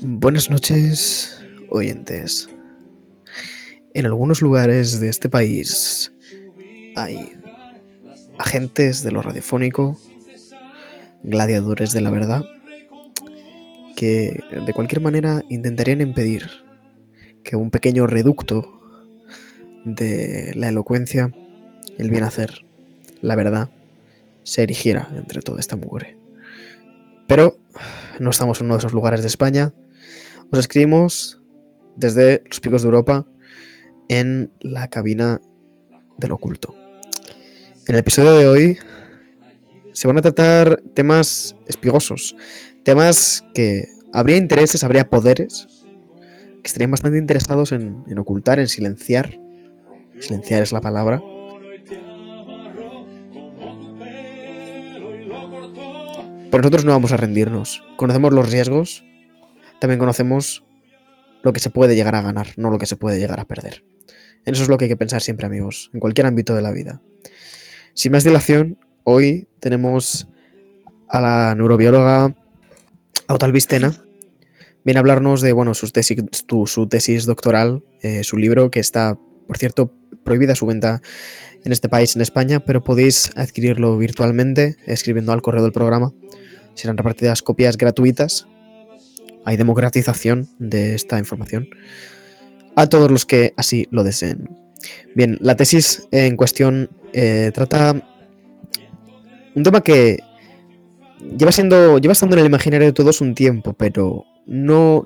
Buenas noches, oyentes. En algunos lugares de este país hay agentes de lo radiofónico, gladiadores de la verdad, que de cualquier manera intentarían impedir que un pequeño reducto de la elocuencia, el bien hacer, la verdad, se erigiera entre toda esta mugre. Pero no estamos en uno de esos lugares de España. Os escribimos desde los picos de Europa en la cabina del oculto. En el episodio de hoy se van a tratar temas espigosos, temas que habría intereses, habría poderes que estarían bastante interesados en, en ocultar, en silenciar. Silenciar es la palabra. Pero nosotros no vamos a rendirnos. Conocemos los riesgos, también conocemos lo que se puede llegar a ganar, no lo que se puede llegar a perder. En eso es lo que hay que pensar siempre, amigos, en cualquier ámbito de la vida. Sin más dilación, hoy tenemos a la neurobióloga Autalvistena. Viene a hablarnos de bueno, su, tesis, tu- su tesis doctoral, eh, su libro, que está, por cierto, prohibida su venta en este país, en España, pero podéis adquirirlo virtualmente escribiendo al correo del programa. Serán repartidas copias gratuitas. Hay democratización de esta información a todos los que así lo deseen. Bien, la tesis en cuestión eh, trata un tema que lleva siendo, lleva estando en el imaginario de todos un tiempo, pero no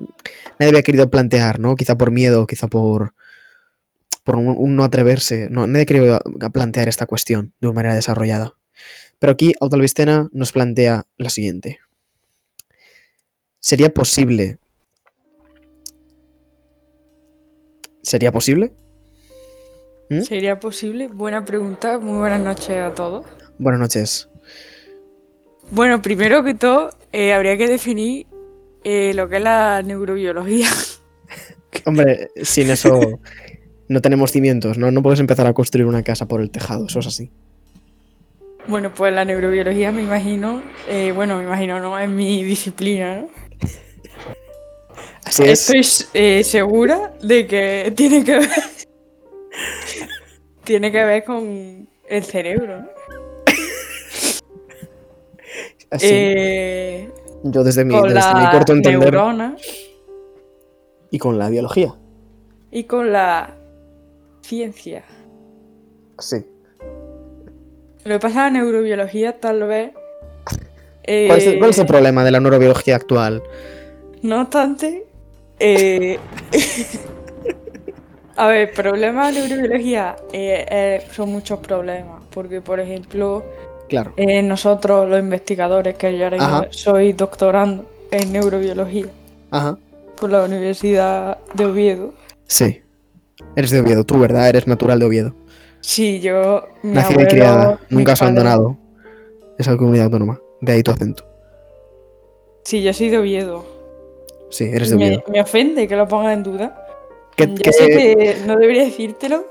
nadie había querido plantear, ¿no? Quizá por miedo, quizá por por un, no atreverse, no, nadie ha querido a plantear esta cuestión de una manera desarrollada. Pero aquí Autalvistena nos plantea la siguiente. ¿Sería posible? ¿Sería posible? ¿Mm? ¿Sería posible? Buena pregunta. Muy buenas noches a todos. Buenas noches. Bueno, primero que todo, eh, habría que definir eh, lo que es la neurobiología. Hombre, sin eso no tenemos cimientos, ¿no? No puedes empezar a construir una casa por el tejado, eso es así. Bueno, pues la neurobiología me imagino, eh, bueno, me imagino, no, es mi disciplina, ¿no? Así es. Estoy eh, segura de que tiene que ver. tiene que ver con el cerebro, ¿no? así. Eh, Yo desde mi, con desde mi la corto entender neurona y con la biología. y con la ciencia. Sí. Lo que pasa en la neurobiología tal vez... ¿Cuál, es el, cuál es el eh, problema de la neurobiología actual? No obstante, eh, a ver, problemas de neurobiología eh, eh, son muchos problemas, porque por ejemplo, Claro. eh, nosotros los investigadores, que yo ahora Ajá. soy doctorando en neurobiología Ajá. por la Universidad de Oviedo, Sí. Eres de Oviedo, tú, ¿verdad? Eres natural de Oviedo. Sí, yo... Nacida y criada. Nunca has padre- abandonado esa comunidad autónoma. De ahí tu acento. Sí, yo soy de Oviedo. Sí, eres de Me, Oviedo. me ofende que lo pongan en duda. ¿Qué, Yo qué- sé que no debería decírtelo,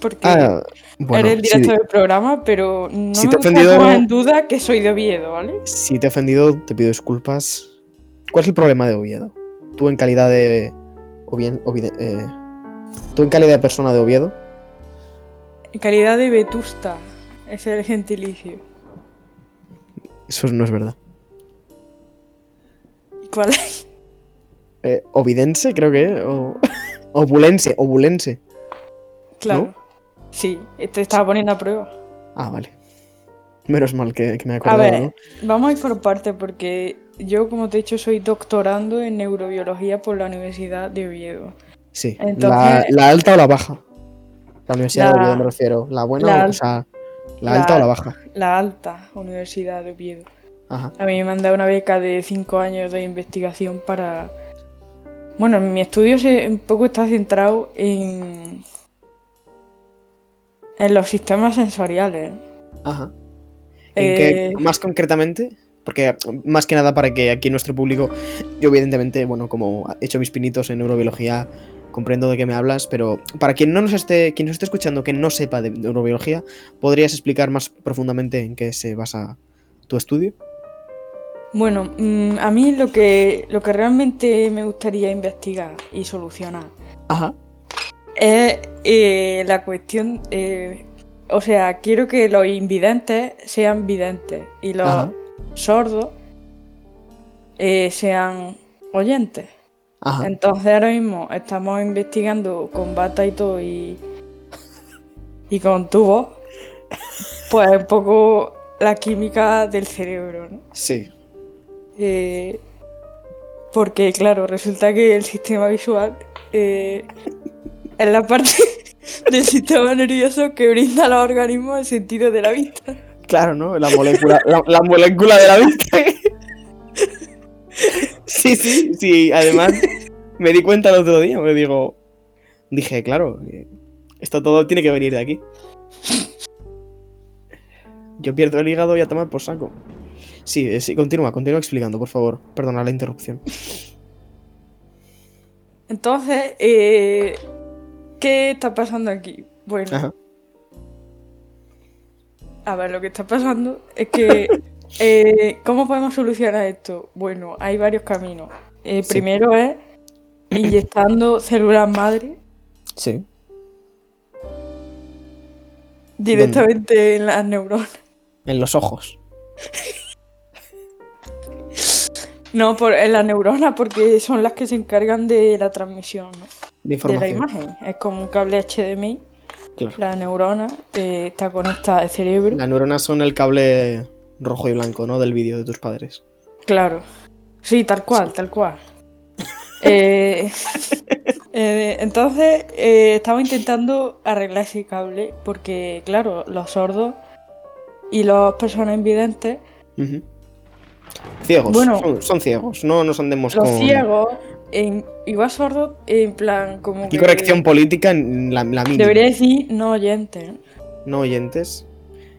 porque... Ah, bueno, Eres el sí, director del programa, pero no Si me te gusta ofendido- en duda que soy de Oviedo, ¿vale? si te he ofendido, te pido disculpas. ¿Cuál es el problema de Oviedo? Tú en calidad de... O bien, Ovide- eh, tú en calidad de persona de Oviedo. En calidad de vetusta, es el gentilicio. Eso no es verdad. ¿Cuál es? Eh, ovidense, creo que. O... obulense, obulense. Claro. Sí, te estaba poniendo a prueba. Ah, vale. Menos mal que, que me he A ver, ¿no? vamos a ir por partes porque yo, como te he dicho, soy doctorando en neurobiología por la Universidad de Oviedo. Sí. entonces- la, la alta o la baja? La Universidad de Oviedo me refiero. ¿La buena la o, sea, la, la- alta o la baja? La alta Universidad de Oviedo. Ajá. A mí me han dado una beca de 5 años de investigación para... Bueno, mi estudio se, un poco está centrado en... En los sistemas sensoriales. Ajá. ¿En qué, Eh, más concretamente? Porque más que nada para que aquí nuestro público, yo evidentemente, bueno, como he hecho mis pinitos en neurobiología, comprendo de qué me hablas, pero para quien no nos esté, quien nos esté escuchando que no sepa de neurobiología, ¿podrías explicar más profundamente en qué se basa tu estudio? Bueno, mm, a mí lo que, lo que realmente me gustaría investigar y solucionar Ajá. es eh, la cuestión, eh, o sea, quiero que los invidentes sean videntes y los Ajá. sordos eh, sean oyentes. Ajá. Entonces ahora mismo estamos investigando con bata y todo y, y con tubos, pues un poco la química del cerebro, ¿no? Sí. Eh, porque claro, resulta que el sistema visual eh, es la parte del sistema nervioso que brinda a los organismos el sentido de la vista. Claro, ¿no? La molécula, la, la molécula de la vista. sí, sí, sí. Además, me di cuenta el otro día, me digo. Dije, claro, eh, esto todo tiene que venir de aquí. Yo pierdo el hígado y a tomar por saco. Sí, eh, sí, continúa, continúa explicando, por favor. Perdona la interrupción. Entonces, eh, ¿qué está pasando aquí? Bueno, Ajá. a ver, lo que está pasando es que, eh, ¿cómo podemos solucionar esto? Bueno, hay varios caminos. Eh, Sí. Primero es inyectando células madre Sí. directamente en las neuronas. En los ojos. No, por, en las neuronas porque son las que se encargan de la transmisión ¿no? De de la imagen. Es como un cable HDMI. Claro. La neurona eh, está conectada al cerebro. Las neuronas son el cable rojo y blanco, ¿no? Del vídeo de tus padres. Claro. Sí, tal cual, tal cual. Eh, eh, entonces, eh, estaba intentando arreglar ese cable porque, claro, los sordos y las personas invidentes. Ciegos. Bueno. son, son ciegos. No nos andemos los con. ciegos, en, igual sordos, en plan, como que corrección política en la, la mínima. Debería decir no oyentes. No oyentes.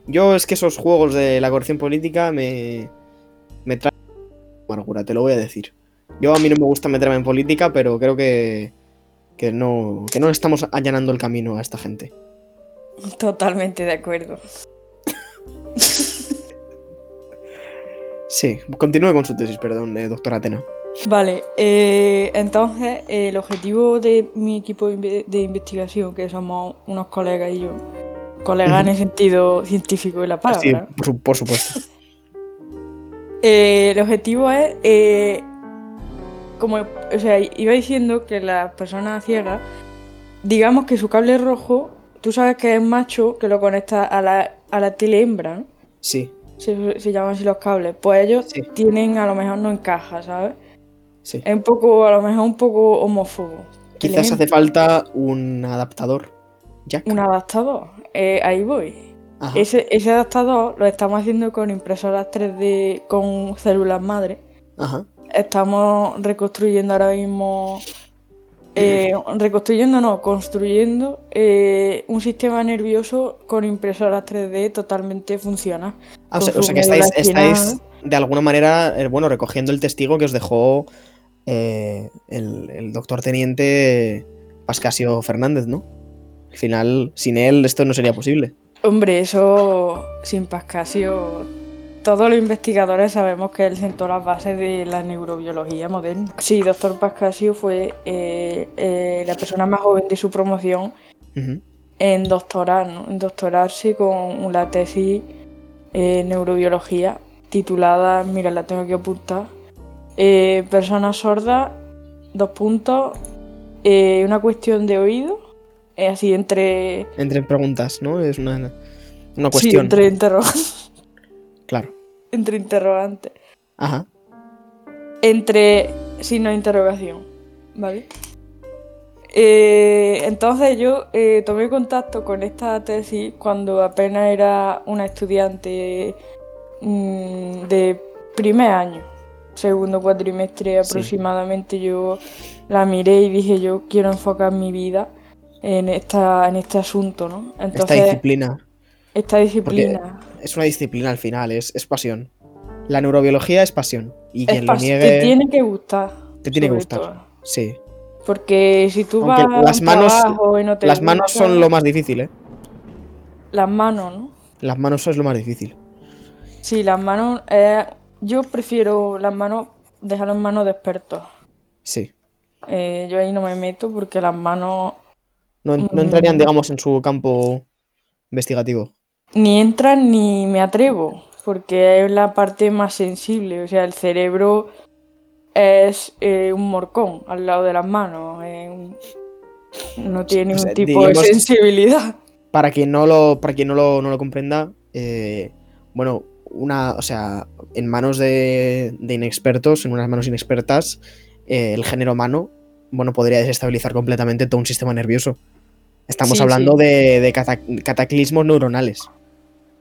Yo es que esos juegos de la corrección política me. me traen amargura, te lo voy a decir. Yo a mí no me gusta meterme en política, pero creo que. que no. que no estamos allanando el camino a esta gente. Totalmente de acuerdo. Sí, continúe con su tesis, perdón, eh, doctora Atena. Vale, eh, entonces eh, el objetivo de mi equipo de investigación, que somos unos colegas y yo, colegas en el sentido científico de la palabra, Sí, por, su- por supuesto. eh, el objetivo es, eh, como o sea, iba diciendo que las personas ciegas, digamos que su cable rojo, tú sabes que es macho que lo conecta a la, a la tele hembra, ¿no? Sí, se, se llaman así los cables, pues ellos Sí. tienen, a lo mejor no encaja, ¿sabes? sí. Es un poco, a lo mejor un poco homófobo. Quizás hace falta un adaptador. Jack. Un adaptador. Eh, ahí voy. Ese, ese adaptador lo estamos haciendo con impresoras 3D con células madre. Ajá. Estamos reconstruyendo ahora mismo. eh, reconstruyendo, no, construyendo eh, un sistema nervioso con impresoras 3D totalmente funcional. Ah, o sea, su o sea que estáis, estáis de alguna manera, eh, bueno, recogiendo el testigo que os dejó eh, el, el doctor teniente Pascasio Fernández, ¿no? Al final, sin él esto no sería posible. Hombre, eso sin Pascasio. Todos los investigadores sabemos que él sentó las bases de la neurobiología moderna. Sí, doctor Pascasio fue eh, eh, la persona más joven de su promoción en doctorar, ¿no? En doctorarse con la tesis eh, neurobiología titulada, mira, la tengo que apuntar, eh, personas sordas, dos puntos, una cuestión de oído, eh, así entre, Entre preguntas, ¿no? Es una, una sí, cuestión. entre, interro- Claro. entre interrogantes, Ajá. entre signo de interrogación, ¿vale? Eh, entonces yo eh, tomé contacto con esta tesis cuando apenas era una estudiante mm, de primer año, segundo cuatrimestre Sí. aproximadamente. Yo la miré y dije yo quiero enfocar mi vida en esta en este asunto, ¿no? Esta disciplina. esta disciplina Es una disciplina al final, es, es pasión. La neurobiología es pasión. Y quien lo niegue. te tiene que gustar. te tiene que gustar. todo. Sí. Porque si tú Aunque vas a las manos- trabajo y no te Las manos son lo más difícil, ¿eh? Las manos, ¿no? Las manos es lo más difícil. Sí, las manos es yo prefiero las manos, dejarlo en manos de expertos. Sí. Eh, yo ahí no me meto porque las manos No, no Mm. entrarían, digamos, en su campo investigativo. ni entran ni me atrevo, porque es la parte más sensible. O sea, el cerebro es eh, un morcón al lado de las manos. eh, no tiene O ningún sea, tipo de sensibilidad. Para quien no lo, para quien no lo, no lo comprenda, eh, bueno, una, o sea, en manos de, de inexpertos, en unas manos inexpertas, eh, el género humano, bueno, podría desestabilizar completamente todo un sistema nervioso. Estamos Sí, hablando sí. de, de cata- cataclismos neuronales.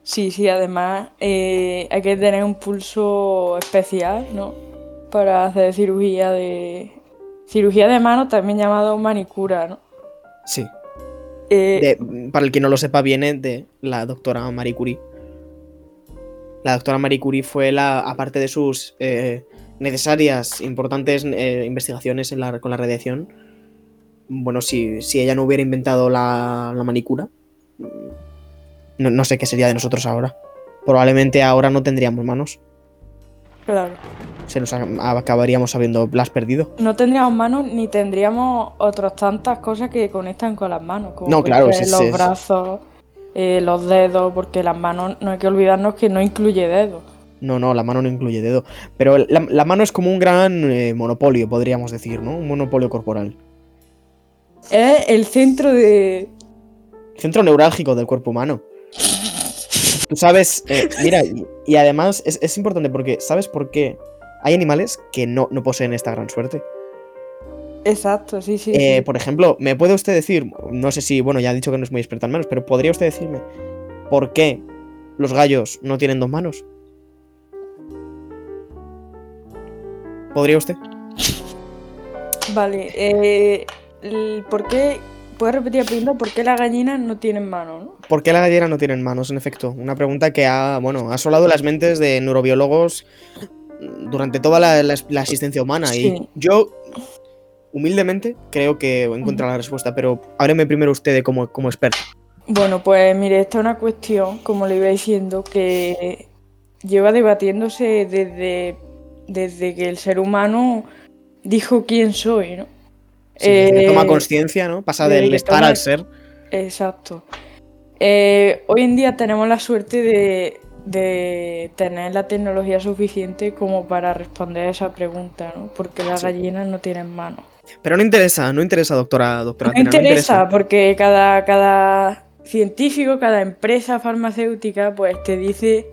Sí, sí, además eh, hay que tener un pulso especial, ¿no? Para hacer cirugía de... Cirugía de mano, también llamado manicura, ¿no? Sí. Eh, De- para el que no lo sepa, viene de la doctora Marie Curie. La doctora Marie Curie fue la, aparte de sus eh, necesarias, importantes eh, investigaciones en la- con la radiación, bueno, si, si ella no hubiera inventado la, la manicura, mm, no, no sé qué sería de nosotros ahora. Probablemente ahora no tendríamos manos. claro. Se nos acabaríamos habiendo las perdido. No tendríamos manos ni tendríamos otras tantas cosas que conectan con las manos, como No, claro, sí, los sí, sí. brazos, eh, los dedos, porque las manos no hay que olvidarnos que no incluye dedos. No, no, la mano no incluye dedo. Pero la, la mano es como un gran eh, monopolio, podríamos decir, ¿no? Un monopolio corporal. Es el centro de... Centro neurálgico del cuerpo humano. Tú sabes, eh, mira, y, y además es, es importante porque, ¿sabes por qué? Hay animales que no, no poseen esta gran suerte. Exacto, sí, sí. Eh, sí. por ejemplo, ¿me puede usted decir, no sé si, bueno, ya ha dicho que no es muy experta en manos, pero ¿podría usted decirme por qué los gallos no tienen dos manos? ¿Podría usted? Vale, eh, ¿por qué? ¿Puedes repetir la pregunta? ¿Por qué las gallinas no tienen manos, no? ¿Por qué las gallinas no tienen manos, en efecto? Una pregunta que ha, bueno, ha asolado las mentes de neurobiólogos durante toda la, la- la existencia humana. Y yo, humildemente, creo que he encontrado la respuesta, pero hábleme primero usted de como, como experto. Bueno, pues mire, esta es una cuestión, como le iba diciendo, que lleva debatiéndose desde, desde que el ser humano dijo quién soy, ¿no? Sí, Eh, toma conciencia, ¿no? Pasa del estar toma- al ser. Exacto. Eh, hoy en día tenemos la suerte de, de tener la tecnología suficiente como para responder a esa pregunta, ¿no? Porque las Sí. gallinas no tienen manos. Pero no interesa, no interesa, doctora, doctora. No Tena, interesa, porque cada, cada científico, cada empresa farmacéutica, pues te dice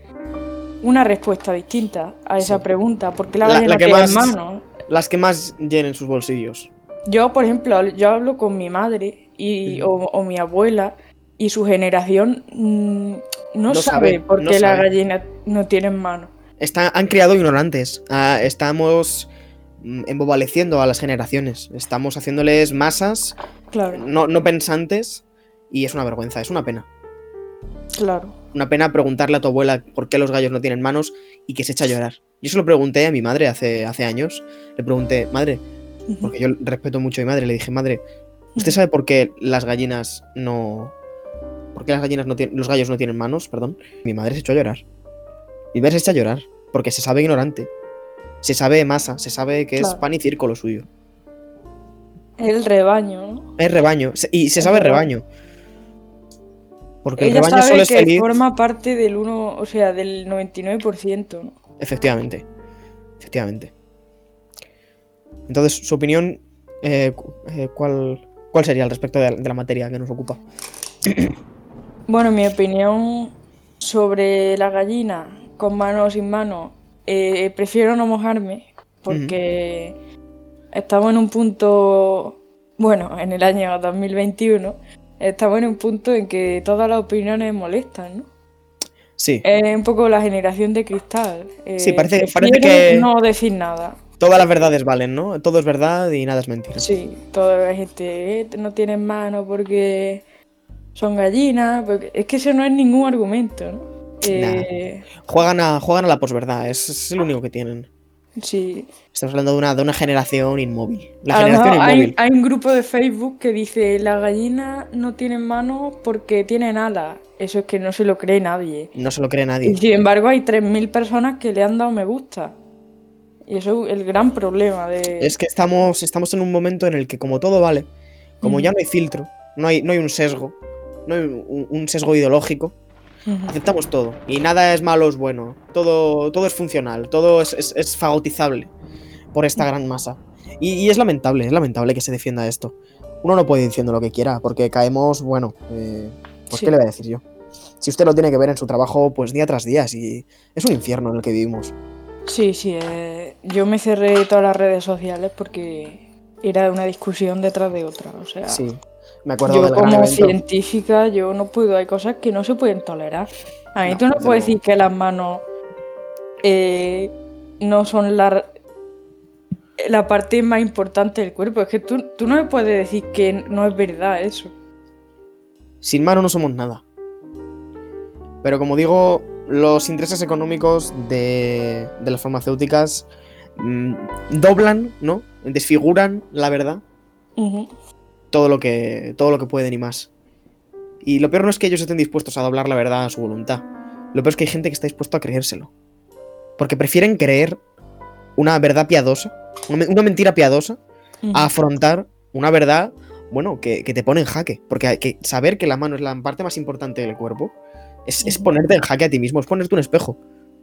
una respuesta distinta a esa Sí. pregunta. porque la La- gallina la que tiene más- manos? Las que más llenen sus bolsillos. Yo, por ejemplo, yo hablo con mi madre y, o, o mi abuela y su generación mm, no, No sabe, sabe, por qué las sabe. gallinas no tienen manos. Está, han criado ignorantes. Ah, estamos mm, embobaleciendo a las generaciones. Estamos haciéndoles masas Claro, no, no pensantes y es una vergüenza, es una pena. claro. Una pena preguntarle a tu abuela por qué los gallos no tienen manos y que se echa a llorar. Yo se lo pregunté a mi madre hace, hace años. Le pregunté, madre, porque yo respeto mucho a mi madre, le dije, madre, ¿usted sabe por qué las gallinas no... ¿Por qué las gallinas no tienen... los gallos no tienen manos? Perdón. Mi madre se echó a llorar. Mi madre se echa a llorar porque se sabe ignorante. Se sabe masa, se sabe que es pan y circo lo suyo. El rebaño. Es rebaño. Y se sabe rebaño. rebaño. Porque el Ella rebaño sabe solo es que feliz. forma parte del uno, o sea, del 99%, ¿no? Efectivamente. Efectivamente. Entonces, su opinión, eh, eh, ¿cuál, ¿cuál sería al respecto de, de la materia que nos ocupa? Bueno, mi opinión sobre la gallina, con mano o sin mano, eh, prefiero no mojarme porque estamos en un punto, bueno, en el año 2021, estamos en un punto en que todas las opiniones molestan, ¿no? Sí, Es un poco la generación de cristal. eh, Sí, parece- que- no decir nada. todas las verdades valen, ¿no? Todo es verdad y nada es mentira. Sí, toda la gente eh, no tienen mano porque son gallinas, porque es que eso no es ningún argumento, ¿no? Eh, Juegan a, juegan a la posverdad, es, es el único que tienen. Sí. Estamos hablando de una, de una generación inmóvil. La A generación mejor inmóvil. hay, hay un grupo de Facebook que dice las gallinas no tienen manos porque tienen alas. Eso es que no se lo cree nadie. No se lo cree Y nadie. sin embargo hay 3.000 personas que le han dado me gusta. Y eso es el gran problema de... Es que estamos, estamos en un momento en el que como todo vale, como ya no hay filtro, no hay, no hay un sesgo, no hay un, un sesgo ideológico, Ujú. aceptamos todo. Y nada es malo o es bueno. Todo, todo es funcional, todo es, es- es fagotizable por esta gran masa. Y, y es lamentable, es lamentable que se defienda esto. Uno no puede ir diciendo lo que quiera, porque caemos, bueno, eh, pues Sí. qué le voy a decir yo. Si usted lo tiene que ver en su trabajo, pues día tras día, si es un infierno en el que vivimos. Sí, sí. eh, yo me cerré todas las redes sociales porque era una discusión detrás de otra. O sea, Sí, me acuerdo yo como científica, yo no puedo, hay cosas que no se pueden tolerar. A mí No, tú no puedes decir que las manos eh, no son la, la parte más importante del cuerpo. Es que tú, tú no me puedes decir que no es verdad eso. Sin mano no somos nada. Pero como digo, los intereses económicos de, de las farmacéuticas mm, doblan, ¿no? Desfiguran la verdad, Ujú. Todo lo que todo lo que pueden y más. Y lo peor no es que ellos estén dispuestos a doblar la verdad a su voluntad. Lo peor es que hay gente que está dispuesta a creérselo. Porque prefieren creer una verdad piadosa, una, me- una mentira piadosa, a afrontar una verdad, bueno, que, que te pone en jaque. Porque hay que saber que la mano es la parte más importante del cuerpo es, ponerte en jaque a ti mismo, es ponerte un espejo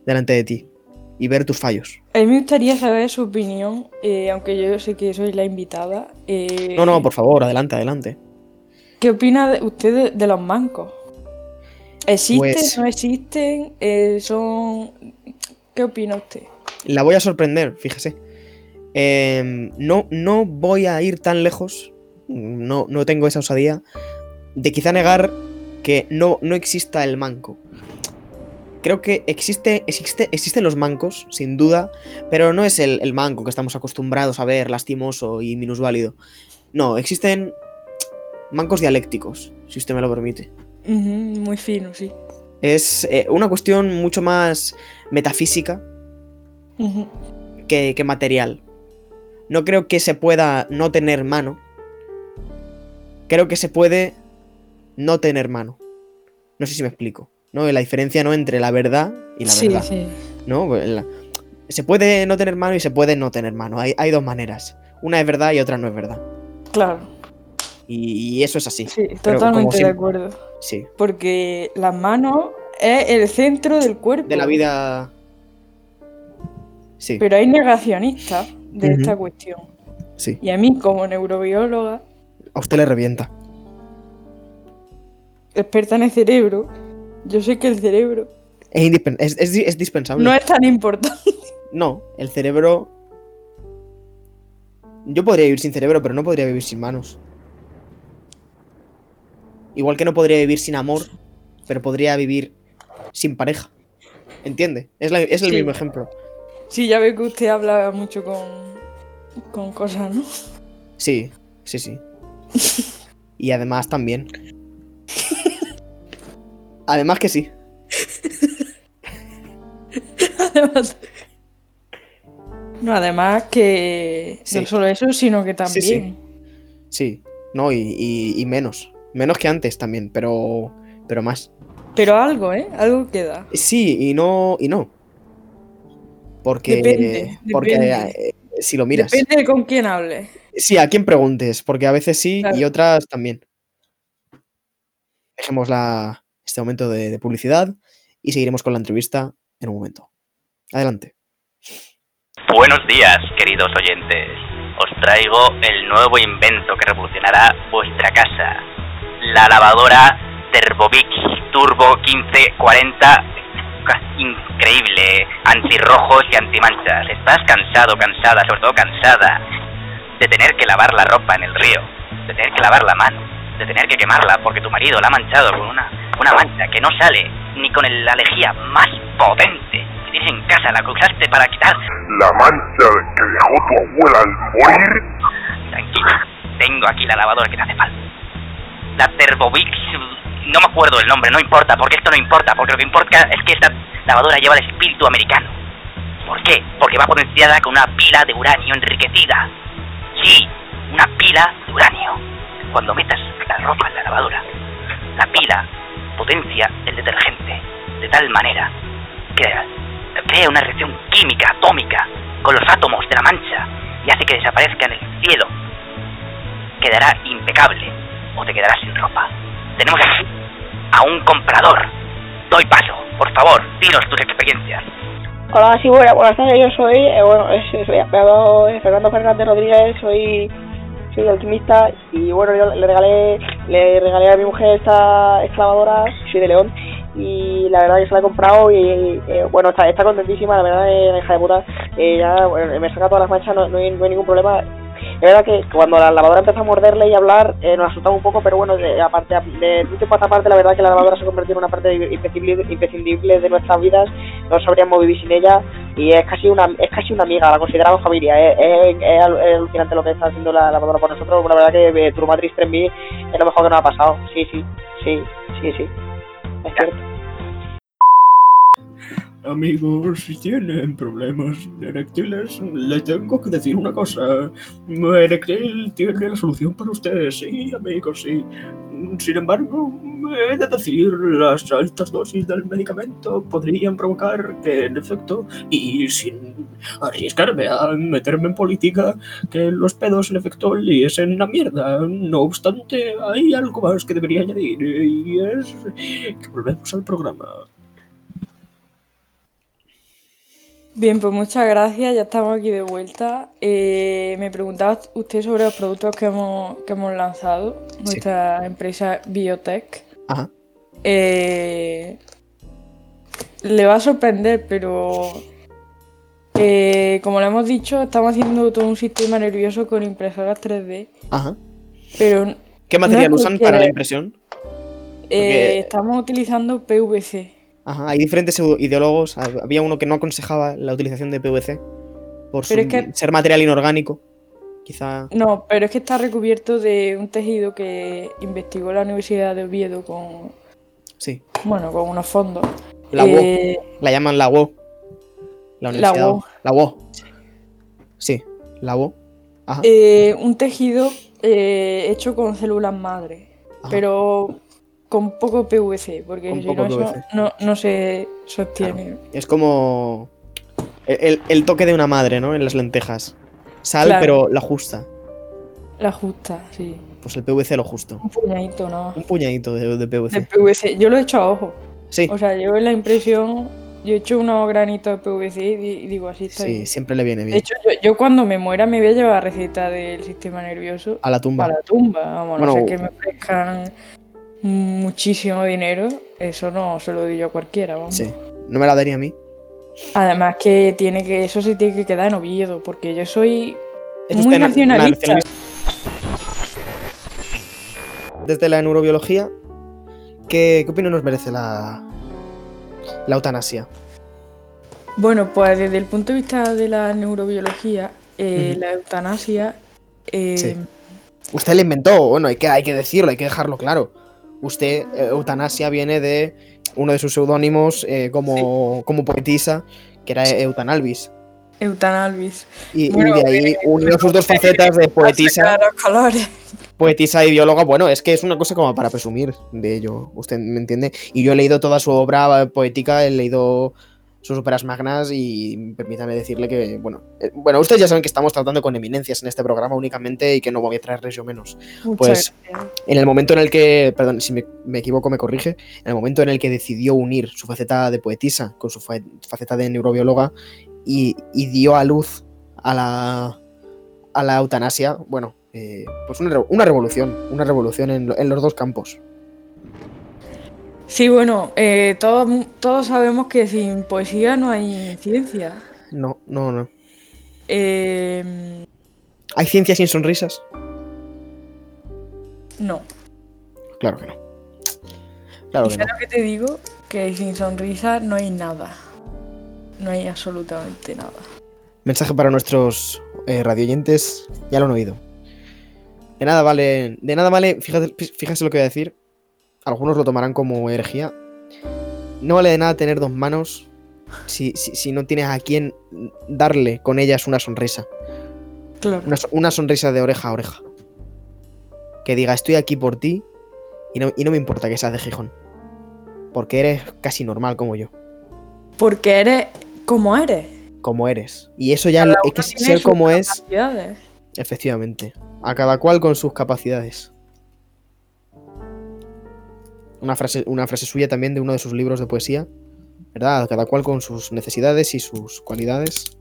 delante de ti y ver tus fallos. A mí me gustaría saber su opinión, eh, aunque yo sé que soy la invitada. eh, No, no, por favor, adelante, adelante. ¿Qué opina usted de, de los mancos? ¿Existen? Pues- ¿No existen? Eh, ¿Son...? ¿Qué opina usted? La voy a sorprender, fíjese. Em, no, no voy a ir tan lejos, no, no tengo esa osadía, de quizá negar que no, no exista el manco. Creo que existe, existe, existen los mancos, sin duda, pero no es el, el manco que estamos acostumbrados a ver, lastimoso y minusválido. No, existen mancos dialécticos, si usted me lo permite. Ujú, muy fino, sí. Es eh, una cuestión mucho más metafísica que material. No creo que se pueda no tener mano. Creo que se puede no tener mano. No sé si me explico. ¿No? La diferencia no entre la verdad y la sí, verdad. sí. ¿no? La- Se puede no tener mano y se puede no tener mano. Hay, hay dos maneras. Una es verdad y otra no es verdad. Claro. Y, y eso es así. Sí, Pero totalmente de acuerdo. Sí. Porque las manos es el centro del cuerpo. De la vida. Sí. Pero hay negacionistas de esta cuestión. Sí. Y a mí, como neurobióloga, A usted le revienta. experta en el cerebro, yo sé que el cerebro Es, es, es es dispensable. no es tan importante. No, el cerebro. Yo podría vivir sin cerebro, pero no podría vivir sin manos. Igual que no podría vivir sin amor, pero podría vivir sin pareja. ¿Entiende? Es, la- es el Sí. mismo ejemplo. Sí, ya ve que usted habla mucho con, con cosas, ¿no? Sí, sí, sí. Y además también. Además que sí. Además. No, además que Sí. no solo eso, sino que también. Sí, sí. Sí. No, y, y- y menos. Menos que antes también, pero. Pero más. Pero algo, ¿eh? Algo queda. Sí, y no. Y no. Porque. Depende, porque depende. eh, si lo miras. Depende de con quién hable. Sí, a quién preguntes, porque a veces sí y otras también. Dejemos la, este momento de, publicidad y seguiremos con la entrevista en un momento. Adelante. Buenos días, queridos oyentes. Os traigo el nuevo invento que revolucionará vuestra casa. La lavadora Thermomix Turbo 1540. Ca- Increíble, antirrojos y antimanchas. ¿Estás cansado, cansada, sobre todo cansada de tener que lavar la ropa en el río? De tener que lavar la mano, de tener que quemarla porque tu marido la ha manchado con una, una mancha que no sale ni con el- la lejía más potente que tienes en casa, la que usaste para quitar La mancha que dejó tu abuela al morir. Tranquilo, tengo aquí la lavadora que te hace falta. La Thermomix, no me acuerdo el nombre, no importa, porque esto no importa, porque lo que importa es que esta lavadora lleva el espíritu americano. ¿Por qué? Porque va potenciada con una pila de uranio enriquecida. Sí, una pila de uranio. Cuando metas la ropa en la lavadora, la pila potencia el detergente de tal manera que crea una reacción química atómica con los átomos de la mancha y hace que desaparezca en el cielo. Quedará impecable o te quedarás sin ropa. Tenemos aquí a un comprador. Doy paso, por favor, dinos tus experiencias. Hola, sí, bueno, buenas tardes, yo soy, eh, bueno, soy llamo, eh, Fernando Fernández Rodríguez, soy, soy alquimista y bueno, yo le regalé, le regalé a mi mujer esta, lavadora, soy de León y la verdad que se la he comprado y eh, bueno, está, está contentísima, la verdad la hija de puta, eh, ya bueno, me saca todas las manchas, no, no hay ningún problema. Es verdad que cuando la lavadora empezó a morderle y a hablar, eh, nos asustaba un poco, pero bueno, de, aparte, de un tiempo a esta parte, la verdad que la lavadora se ha convertido en una parte imprescindible, imprescindible de nuestras vidas, no sabríamos vivir sin ella y es casi una es casi una amiga, la consideramos familia, es, es, es alucinante lo que está haciendo la lavadora por nosotros, la verdad que eh, Turmatrix 3000 es lo mejor que nos ha pasado, sí, sí, sí, sí, sí, es cierto. Amigos, si tienen problemas eréctiles, les tengo que decir una cosa. Erectil tiene la solución para ustedes, sí, amigos, sí. Sin embargo, he de decir, las altas dosis del medicamento podrían provocar que, en efecto, y sin arriesgarme a meterme en política, que los pedos, en efecto, liesen la mierda. No obstante, hay algo más que debería añadir, y es que volvemos al programa. Bien, pues muchas gracias, ya estamos aquí de vuelta. Eh, me preguntaba usted sobre los productos que hemos, que hemos lanzado, nuestra empresa Biotech. Ajá. Eh, le va a sorprender, pero eh, como le hemos dicho, estamos haciendo todo un sistema nervioso con impresoras 3D, Ajá. pero ¿Qué material No usan para la impresión? estamos utilizando PVC. Ajá, hay diferentes ideólogos. Hab- Había uno que no aconsejaba la utilización de PVC por su- Pero es que- ser material inorgánico. Quizá. No, pero es que está recubierto de un tejido que investigó la Universidad de Oviedo con, Sí. bueno, con unos fondos. La UO. Eh, La llaman la UO. La La universidad. UO. La UO. Sí, la UO. Ajá. eh, un tejido eh, hecho con células madre, Ajá. pero con poco PVC, porque Con si no, eso PVC. no, no se sostiene. Es como. El, el- toque de una madre, ¿no? En las lentejas. Sal, Claro. pero la justa. La justa, sí. Pues el PVC lo justo. Un puñadito, ¿no? Un puñadito de, de De PVC. PVC. Yo lo he hecho a ojo. Sí, O sea, yo en la impresión, yo he hecho unos granitos de PVC y, di- y digo, así está sí, siempre le viene De bien. hecho, yo, yo cuando me muera me voy a llevar receta del sistema nervioso A la tumba. a la tumba. Vamos, no Bueno, sé que me ofrezcan muchísimo dinero, eso no se lo doy yo a cualquiera, vamos. Sí. No me la daría a mí. Además que tiene que, eso se tiene que quedar en Oviedo, porque yo soy muy nacionalista. Desde la neurobiología, ¿qué, qué opinión nos merece la, la eutanasia? Bueno, pues desde el punto de vista de la neurobiología, eh, la eutanasia eh, Sí. Usted la inventó, bueno, hay que, hay que decirlo, hay que dejarlo claro. Usted, eh, eutanasia, viene de uno de sus seudónimos eh, como, como poetisa, que era Eutanalvis. eutanalvis. Y, y Bueno, de ahí eh, unió sus dos facetas de poetisa, colores. poetisa y bióloga. Bueno, es que es una cosa como para presumir de ello, usted me entiende. Y yo he leído toda su obra poética, he leído sus óperas magnas y permítame decirle que, bueno, eh, bueno, ustedes ya saben que estamos tratando con eminencias en este programa únicamente y que no voy a traerles yo menos. Muchas Pues, gracias. En el momento en el que, perdón, si me, me equivoco me corrige, en el momento en el que decidió unir su faceta de poetisa con su fa- faceta de neurobióloga y, y dio a luz a la, a la eutanasia, bueno, eh, pues una, una revolución, una revolución en, en los dos campos. Sí, bueno, eh, todos, todos sabemos que sin poesía no hay ciencia. No, no, no. Eh, ¿Hay ciencia sin sonrisas? no. Claro que no. Claro ¿Y que no. lo que te digo? Que sin sonrisa no hay nada. No hay absolutamente nada. Mensaje para nuestros eh, radioyentes, ya lo han oído. De nada vale, de nada vale, fíjate, fíjate lo que voy a decir. Algunos lo tomarán como herejía. No vale de nada tener dos manos si, si- si no tienes a quién darle con ellas una sonrisa. Claro. Una, una sonrisa de oreja a oreja. Que diga, estoy aquí por ti y no, y no me importa que seas de Gijón. Porque eres casi normal como yo. Porque eres como eres. Como eres. Y eso ya es que ser como es, efectivamente. A cada cual con sus capacidades. Una frase, una frase suya también de uno de sus libros de poesía. ¿Verdad? Cada cual con sus necesidades y sus cualidades.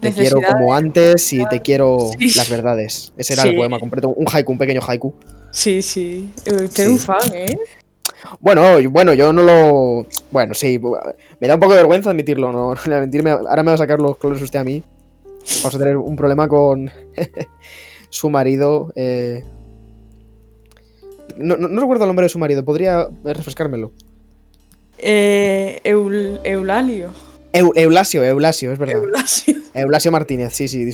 Te quiero como antes y te quiero Sí. las verdades. Ese era Sí. el poema completo. Un haiku, un pequeño haiku. Sí, sí. Usted Sí. un fan, ¿eh? Bueno, bueno, yo no lo. Bueno, sí, me da un poco de vergüenza admitirlo, no, no mentirme. Ahora me va a sacar los colores usted a mí. Vamos a tener un problema con su marido. eh. No, no- no recuerdo el nombre de su marido, podría refrescármelo. Eh, Eul- Eulalio. Eu- Eulasio, Eulasio, es verdad. Eulasio. Eulasio Martínez, sí, sí,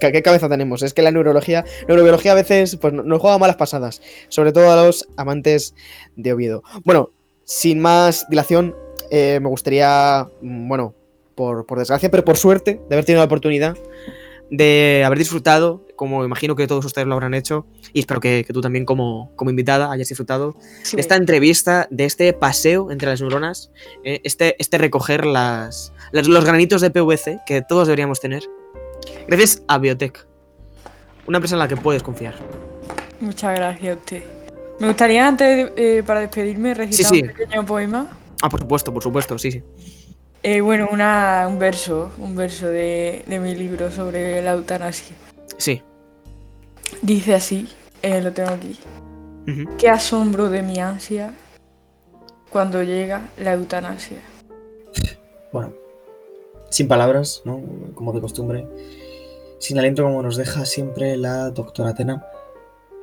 ¿qué, qué cabeza tenemos? Es que la neurología, neurobiología a veces pues, no- nos juega malas pasadas, sobre todo a los amantes de Oviedo. Bueno, sin más dilación, eh, me gustaría, mm, bueno, por, por desgracia, pero por suerte, de haber tenido la oportunidad de haber disfrutado, como imagino que todos ustedes lo habrán hecho, y espero que, que tú también como, como invitada hayas disfrutado Sí. de esta entrevista, de este paseo entre las neuronas, eh, este, este recoger las, las- los granitos de PVC que todos deberíamos tener. Gracias a Biotech, una empresa en la que puedes confiar. Muchas gracias a usted. Me gustaría antes, eh, para despedirme, recitar sí. un pequeño poema. Ah, por supuesto, por supuesto, sí, sí. Eh, bueno, una, un verso, un verso de, de mi libro sobre la eutanasia. Sí. Dice así, eh, lo tengo aquí. Qué asombro de mi ansia cuando llega la eutanasia. Bueno, sin palabras, ¿no? Como de costumbre. Sin aliento como nos deja siempre la doctora Atena.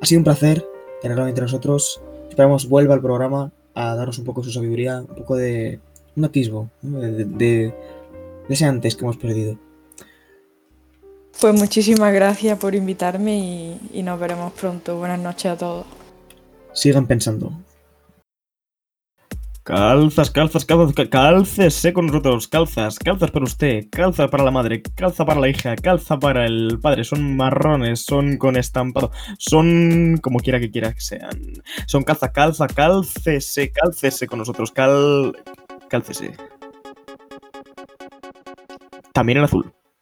Ha sido un placer tenerlo entre nosotros. Esperamos vuelva al programa a darnos un poco de su sabiduría, un poco de un atisbo ¿no? de, de- ese antes que hemos perdido. Pues muchísimas gracias por invitarme y, y nos veremos pronto. Buenas noches a todos. Sigan pensando. Calzas, calzas, calzas, ca- cálcese con nosotros, calzas, calzas para usted, calza para la madre, calza para la hija, calza para el padre, son marrones, son con estampado, son como quiera que quiera que sean. Son calza, calza, cálcese, cálcese con nosotros, cal... cálcese. También en azul.